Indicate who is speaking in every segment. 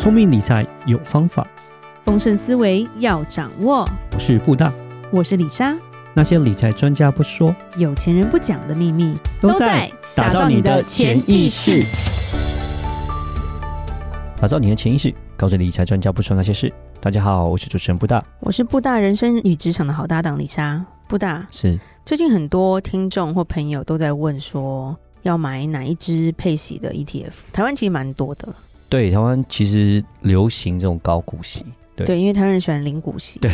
Speaker 1: 聪明理财有方法，
Speaker 2: 丰盛思维要掌握。
Speaker 1: 我是布大，
Speaker 2: 我是李莎。
Speaker 1: 那些理财专家不说，
Speaker 2: 有钱人不讲的秘密，
Speaker 1: 都在打造你的潜意识。打造你的潜意识，告诉理财专家不说那些事。大家好，我是主持人布大，
Speaker 2: 我是布大人生与职场的好搭档李莎。布大
Speaker 1: 是
Speaker 2: 最近很多听众或朋友都在问说，要买哪一支配息的 ETF？台湾其实蛮多的。
Speaker 1: 对，台湾其实流行这种高股息，对，
Speaker 2: 对因为台湾人喜欢零股息，
Speaker 1: 对，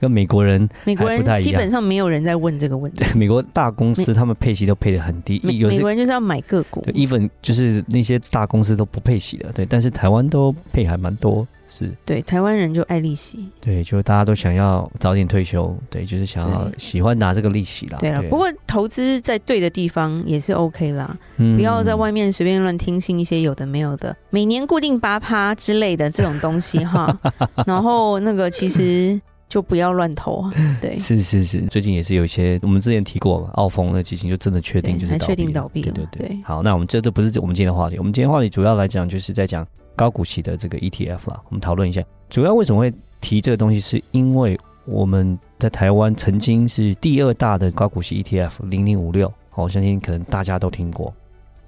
Speaker 1: 跟美国人
Speaker 2: 美国人基本上没有人在问这个问题。
Speaker 1: 对，美国大公司他们配息都配的很低，
Speaker 2: 美，美国人就是要买个股
Speaker 1: ，even 就是那些大公司都不配息的，对，但是台湾都配还蛮多。是
Speaker 2: 对台湾人就爱利息，
Speaker 1: 对，就大家都想要早点退休，对，就是想要喜欢拿这个利息啦。
Speaker 2: 对了，不过投资在对的地方也是 OK 啦，
Speaker 1: 嗯，
Speaker 2: 不要在外面随便乱听信一些有的没有的，每年固定八趴之类的这种东西哈。然后那个其实就不要乱投啊，对，
Speaker 1: 是是是，最近也是有一些我们之前提过澳丰的基金就真的确定就是
Speaker 2: 还确定倒闭了，
Speaker 1: 对对对，对。好，那我们这这不是我们今天的话题，我们今天的话题主要来讲就是在讲。高股息的这个 ETF 啦，我们讨论一下，主要为什么会提这个东西，是因为我们在台湾曾经是第二大的高股息 ETF 零零五六，我相信可能大家都听过。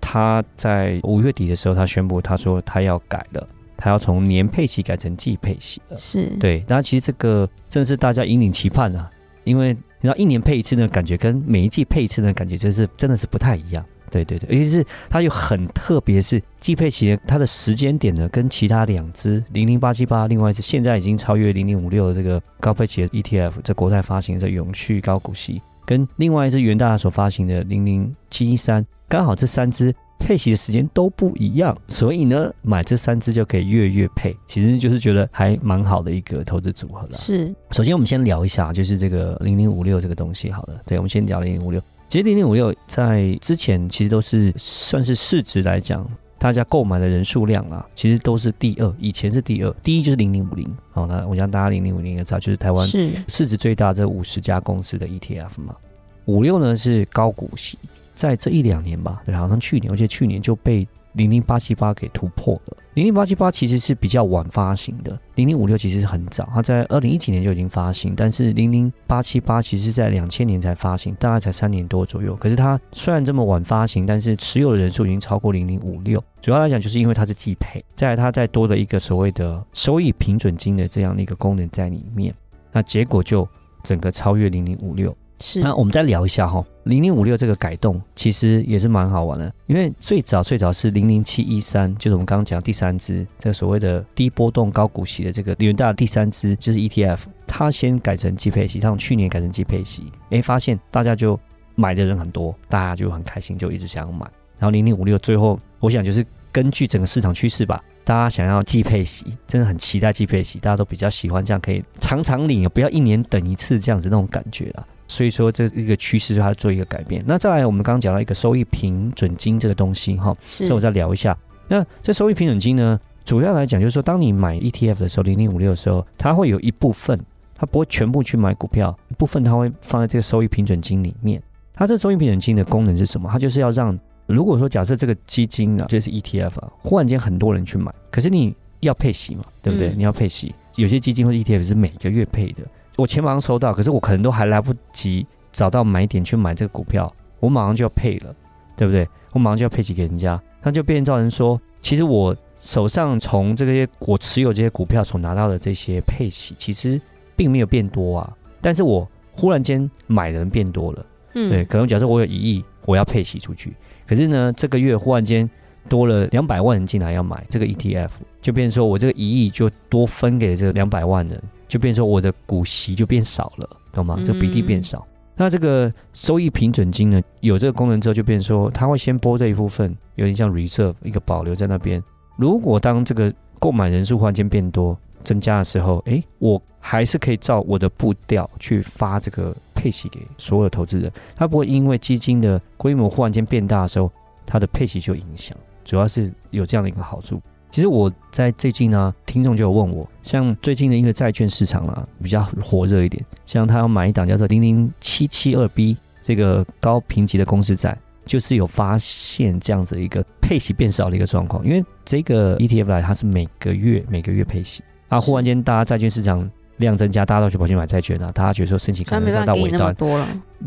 Speaker 1: 他在五月底的时候，他宣布他说他要改了，他要从年配息改成季配息了。
Speaker 2: 是
Speaker 1: 对，那其实这个真的是大家引领期盼啊，因为你知道一年配一次的感觉跟每一季配一次的感觉，真是真的是不太一样。对对对，尤其是它又很特别，是季配息的它的时间点呢，跟其他两只零零八七八，另外一只现在已经超越零零五六的这个高配息的 ETF，在国泰发行的永续高股息，跟另外一只元大所发行的零零七一三，刚好这三只配息的时间都不一样，所以呢，买这三只就可以月月配，其实就是觉得还蛮好的一个投资组合了。
Speaker 2: 是，
Speaker 1: 首先我们先聊一下，就是这个零零五六这个东西，好了，对，我们先聊零零五六。其实零零五六在之前其实都是算是市值来讲，大家购买的人数量啊，其实都是第二。以前是第二，第一就是零零五零。好，那我想大家零零五零也知道，就是台湾市值最大这五十家公司的 ETF 嘛。五六呢是高股息，在这一两年吧，对，好像去年，而且去年就被。零零八七八给突破了。零零八七八其实是比较晚发行的，零零五六其实是很早，它在二零一几年就已经发行，但是零零八七八其实是在两千年才发行，大概才三年多左右。可是它虽然这么晚发行，但是持有的人数已经超过零零五六。主要来讲，就是因为它是季配，再它再多的一个所谓的收益平准金的这样的一个功能在里面，那结果就整个超越零零五六。
Speaker 2: 是，
Speaker 1: 那我们再聊一下哈，零零五六这个改动其实也是蛮好玩的，因为最早最早是零零七一三，就是我们刚刚讲第三支这个所谓的低波动高股息的这个元大第三支就是 ETF，它先改成季配息，它从去年改成季配息，哎，发现大家就买的人很多，大家就很开心，就一直想要买。然后零零五六最后，我想就是根据整个市场趋势吧，大家想要季配息，真的很期待季配息，大家都比较喜欢这样可以常常领，不要一年等一次这样子那种感觉了。所以说，这一个趋势就它做一个改变。那再来，我们刚刚讲到一个收益平准金这个东西，哈，所以我再聊一下。那这收益平准金呢，主要来讲就是说，当你买 ETF 的时候，零零五六的时候，它会有一部分，它不会全部去买股票，一部分它会放在这个收益平准金里面。它这收益平准金的功能是什么？它就是要让，如果说假设这个基金啊，就是 ETF 啊，忽然间很多人去买，可是你要配息嘛，对不对？嗯、你要配息，有些基金或者 ETF 是每个月配的。我钱马上收到，可是我可能都还来不及找到买点去买这个股票，我马上就要配了，对不对？我马上就要配息给人家，那就变造成说，其实我手上从这些我持有这些股票所拿到的这些配息，其实并没有变多啊，但是我忽然间买的人变多了，嗯，对，可能假设我有一亿，我要配息出去，可是呢，这个月忽然间多了两百万人进来要买这个 ETF，就变成说我这个一亿就多分给这两百万人。就变成说我的股息就变少了，懂吗？这个比例变少。嗯、那这个收益平准金呢，有这个功能之后，就变成说它会先拨这一部分，有点像 reserve 一个保留在那边。如果当这个购买人数忽然间变多增加的时候，诶，我还是可以照我的步调去发这个配息给所有的投资人。它不会因为基金的规模忽然间变大的时候，它的配息就影响。主要是有这样的一个好处。其实我在最近呢，听众就有问我，像最近的一个债券市场啊，比较火热一点，像他要买一档叫做零零七七二 B 这个高评级的公司债，就是有发现这样子一个配息变少的一个状况，因为这个 ETF 来它是每个月每个月配息，啊，忽然间大家债券市场量增加，大家都去跑去买债券啊，大家觉得说申请可能要到尾端，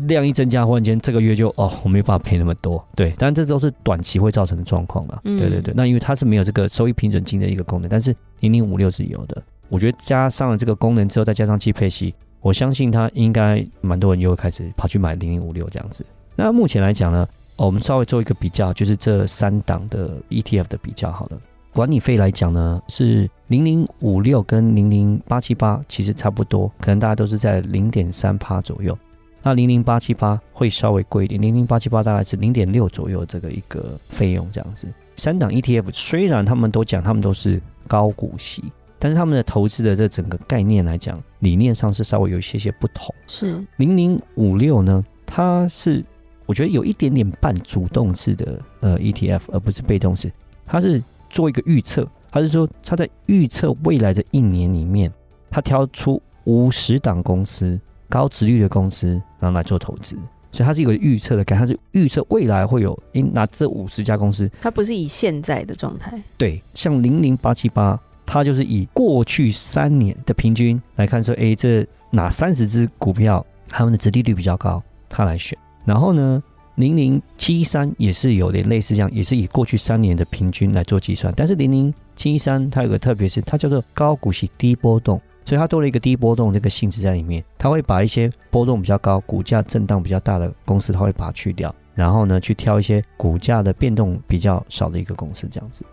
Speaker 1: 量一增加，忽然间这个月就哦，我没办法赔那么多，对，但这都是短期会造成的状况了，对对对，那因为它是没有这个收益平准金的一个功能，但是零零五六是有的，我觉得加上了这个功能之后，再加上季配息，我相信它应该蛮多人又会开始跑去买零零五六这样子。那目前来讲呢？哦，我们稍微做一个比较，就是这三档的 ETF 的比较好了。管理费来讲呢，是零零五六跟零零八七八其实差不多，可能大家都是在零点三趴左右。那零零八七八会稍微贵一点，零零八七八大概是零点六左右这个一个费用这样子。三档 ETF 虽然他们都讲他们都是高股息，但是他们的投资的这整个概念来讲，理念上是稍微有一些些不同。
Speaker 2: 是
Speaker 1: 零零五六呢，它是。我觉得有一点点半主动式的呃 ETF，而不是被动式。它是做一个预测，他是说他在预测未来的一年里面，他挑出五十档公司高殖率的公司，然后来做投资。所以它是一个预测的感觉，它是预测未来会有，诶，拿这五十家公司，
Speaker 2: 它不是以现在的状态。
Speaker 1: 对，像零零八七八，它就是以过去三年的平均来看，说，诶，这哪三十只股票它们的殖利率比较高，它来选。然后呢，零零七三也是有点类似这样，也是以过去三年的平均来做计算。但是零零七三它有个特别是，它叫做高股息低波动，所以它多了一个低波动这个性质在里面。它会把一些波动比较高、股价震荡比较大的公司，它会把它去掉，然后呢，去挑一些股价的变动比较少的一个公司这样子。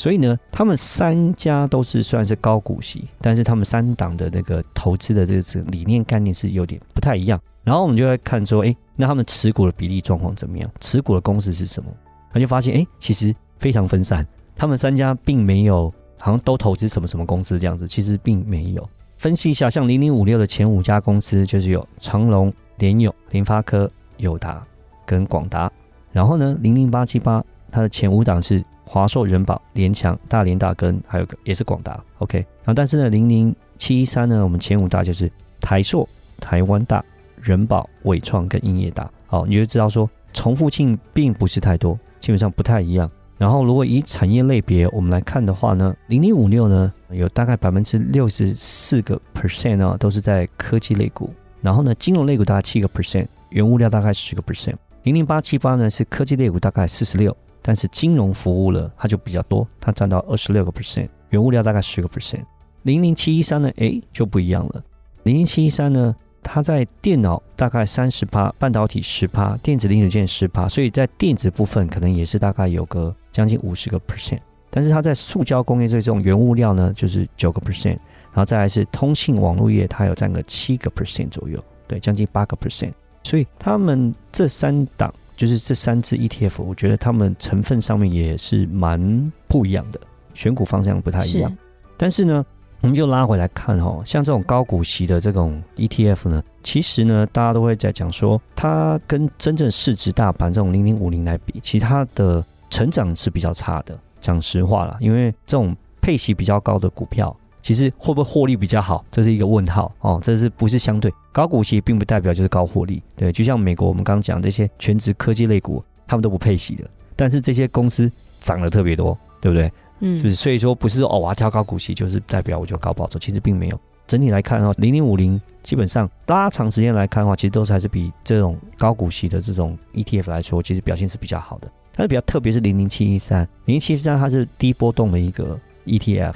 Speaker 1: 所以呢，他们三家都是算是高股息，但是他们三档的那个投资的这个理念概念是有点不太一样。然后我们就会看说，哎，那他们持股的比例状况怎么样？持股的公司是什么？他就发现，哎，其实非常分散。他们三家并没有好像都投资什么什么公司这样子，其实并没有。分析一下，像零零五六的前五家公司就是有长隆、联友、联发科、友达跟广达。然后呢，零零八七八它的前五档是。华硕、人保、联强、大连大跟还有个也是广达，OK。然后但是呢，零零七一三呢，我们前五大就是台硕、台湾大、仁宝、伟创跟英业达。好，你就知道说重复性并不是太多，基本上不太一样。然后如果以产业类别我们来看的话呢，零零五六呢有大概百分之六十四个 percent 呢都是在科技类股，然后呢金融类股大概七个 percent，原物料大概十个 percent。零零八七八呢是科技类股大概四十六。但是金融服务了，它就比较多，它占到二十六个 percent，原物料大概十个 percent。零零七一三呢，诶，就不一样了。零零七一三呢，它在电脑大概三十趴，半导体十趴，电子零组件十趴，所以在电子部分可能也是大概有个将近五十个 percent。但是它在塑胶工业这种原物料呢，就是九个 percent，然后再来是通信网络业，它有占个七个 percent 左右，对，将近八个 percent。所以他们这三档。就是这三只 ETF，我觉得它们成分上面也是蛮不一样的，选股方向不太一样。但是呢，我们就拉回来看哦，像这种高股息的这种 ETF 呢，其实呢，大家都会在讲说，它跟真正市值大盘这种零零五零来比，其他的成长是比较差的。讲实话啦，因为这种配息比较高的股票。其实会不会获利比较好，这是一个问号哦。这是不是相对高股息，并不代表就是高获利。对，就像美国我们刚刚讲这些全职科技类股，他们都不配息的，但是这些公司涨得特别多，对不对？嗯，是不是？所以说不是说哦，我要挑高股息，就是代表我就高报酬。其实并没有。整体来看哦，零零五零基本上拉长时间来看的话，其实都是还是比这种高股息的这种 ETF 来说，其实表现是比较好的。它是比较特别是零零七一三，零零七一三它是低波动的一个 ETF。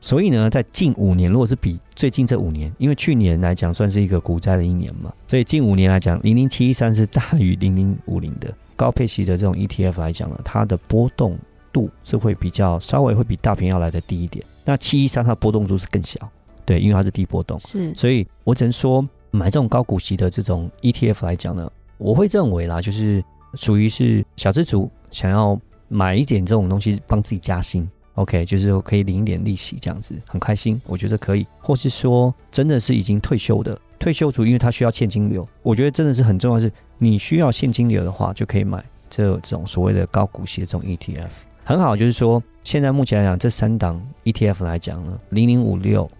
Speaker 1: 所以呢，在近五年，如果是比最近这五年，因为去年来讲算是一个股灾的一年嘛，所以近五年来讲，零零七一三是大于零零五零的高配息的这种 ETF 来讲呢，它的波动度是会比较稍微会比大盘要来的低一点。那七一三它的波动度是更小，对，因为它是低波动，
Speaker 2: 是。
Speaker 1: 所以我只能说，买这种高股息的这种 ETF 来讲呢，我会认为啦，就是属于是小资族想要买一点这种东西帮自己加薪。OK，就是可以领一点利息，这样子很开心，我觉得可以。或是说，真的是已经退休的退休族，因为他需要现金流，我觉得真的是很重要。是你需要现金流的话，就可以买这这种所谓的高股息的这种 ETF，很好。就是说，现在目前来讲，这三档 ETF 来讲呢，零零五六，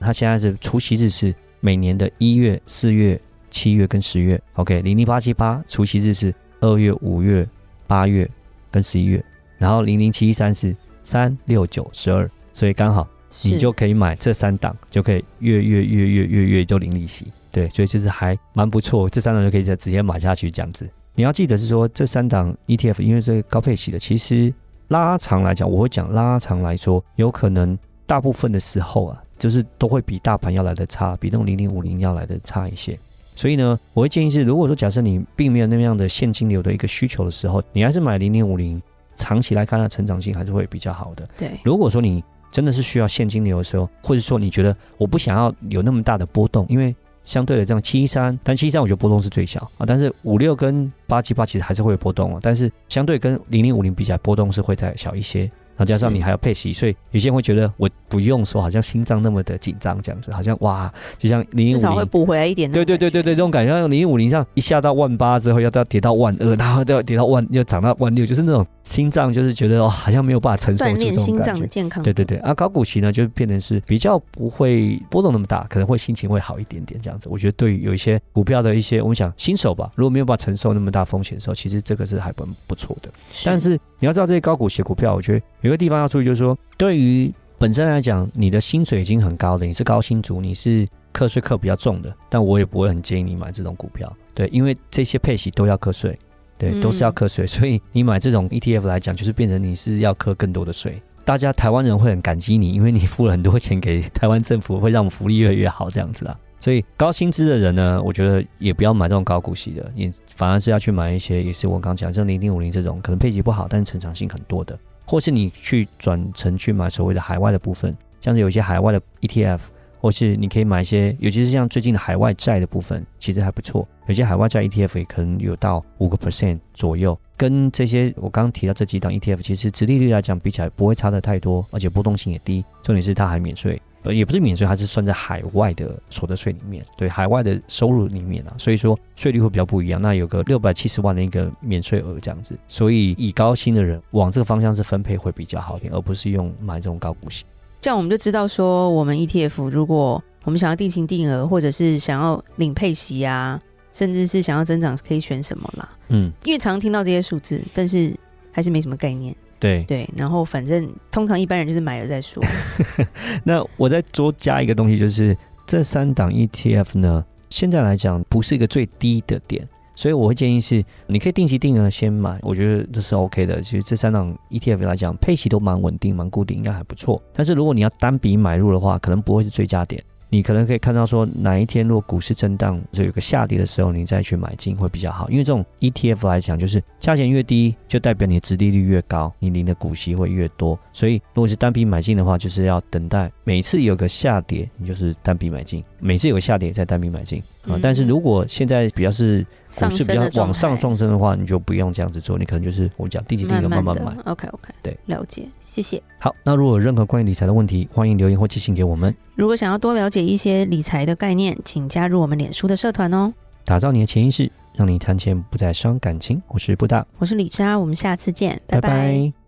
Speaker 1: 它现在是除息日是每年的一月、四月、七月跟十月。OK，零零八七八除息日是二月、五月八月跟十一月，然后零零七一三是三六九十二，所以刚好你就可以买这三档，就可以月月月月月月就零利息。对，所以就是还蛮不错，这三档就可以再直接买下去这样子。你要记得是说这三档 ETF，因为这个高配息的，其实拉长来讲，我会讲拉长来说，有可能大部分的时候啊，就是都会比大盘要来的差，比那种零零五零要来的差一些。所以呢，我会建议是，如果说假设你并没有那样的现金流的一个需求的时候，你还是买零零五零，长期来看它成长性还是会比较好的。
Speaker 2: 对，
Speaker 1: 如果说你真的是需要现金流的时候，或者说你觉得我不想要有那么大的波动，因为相对的，这样七一三，但七一三我觉得波动是最小啊。但是五六跟八七八其实还是会有波动啊。但是相对跟零零五零比起来，波动是会再小一些。然后加上你还要配息，所以有些人会觉得我不用说，好像心脏那么的紧张这样子，好像哇，就像零零五零
Speaker 2: 补回来一点。
Speaker 1: 对对对对对，这种感觉，像零零五零上一下到万八之后，要到跌到万二，然后都要跌到万，又涨到万六，就是那种心脏就是觉得哦，好像没有办法承受这种感
Speaker 2: 觉。
Speaker 1: 对对对，啊，高股息呢，就变成是比较不会波动那么大，可能会心情会好一点点这样子。我觉得对于有一些股票的一些，我们想新手吧，如果没有办法承受那么大风险的时候，其实这个是还蛮不错的。是但是你要知道这些高股息股票，我觉得有个地方要注意，就是说。说对于本身来讲，你的薪水已经很高的，你是高薪族，你是课税课比较重的，但我也不会很建议你买这种股票，对，因为这些配息都要课税，对，都是要课税，所以你买这种 ETF 来讲，就是变成你是要课更多的税。大家台湾人会很感激你，因为你付了很多钱给台湾政府，会让我们福利越来越好这样子啊。所以高薪资的人呢，我觉得也不要买这种高股息的，你反而是要去买一些，也是我刚讲像零零五零这种，可能配息不好，但是成长性很多的。或是你去转成去买所谓的海外的部分，像是有一些海外的 ETF，或是你可以买一些，尤其是像最近的海外债的部分，其实还不错。有些海外债 ETF 也可能有到五个 percent 左右，跟这些我刚刚提到这几档 ETF，其实殖利率来讲比起来不会差的太多，而且波动性也低。重点是它还免税。呃，也不是免税，它是算在海外的所得税里面，对，海外的收入里面啊，所以说税率会比较不一样。那有个六百七十万的一个免税额这样子，所以以高薪的人往这个方向是分配会比较好一点，而不是用买这种高股息。
Speaker 2: 这样我们就知道说，我们 ETF 如果我们想要定期定额，或者是想要领配息啊，甚至是想要增长，可以选什么啦？嗯，因为常听到这些数字，但是还是没什么概念。
Speaker 1: 对
Speaker 2: 对，然后反正通常一般人就是买了再说。
Speaker 1: 那我再多加一个东西，就是这三档 ETF 呢，现在来讲不是一个最低的点，所以我会建议是你可以定期定额先买，我觉得这是 OK 的。其实这三档 ETF 来讲，配息都蛮稳定、蛮固定，应该还不错。但是如果你要单笔买入的话，可能不会是最佳点。你可能可以看到说，哪一天如果股市震荡，就有个下跌的时候，你再去买进会比较好。因为这种 ETF 来讲，就是价钱越低，就代表你的殖利率越高，你领的股息会越多。所以如果是单笔买进的话，就是要等待每次有个下跌，你就是单笔买进；每次有个下跌再单笔买进。啊，但是如果现在比较是股市比较往上上升的话，你就不用这样子做，你可能就是我讲定期定额慢慢买。
Speaker 2: OK OK，
Speaker 1: 对，
Speaker 2: 了解，谢谢。
Speaker 1: 好，那如果有任何关于理财的问题，欢迎留言或寄信给我们。
Speaker 2: 如果想要多了解一些理财的概念，请加入我们脸书的社团哦。
Speaker 1: 打造你的潜意识，让你谈钱不再伤感情。我是布大，
Speaker 2: 我是李莎，我们下次见，拜拜。拜拜。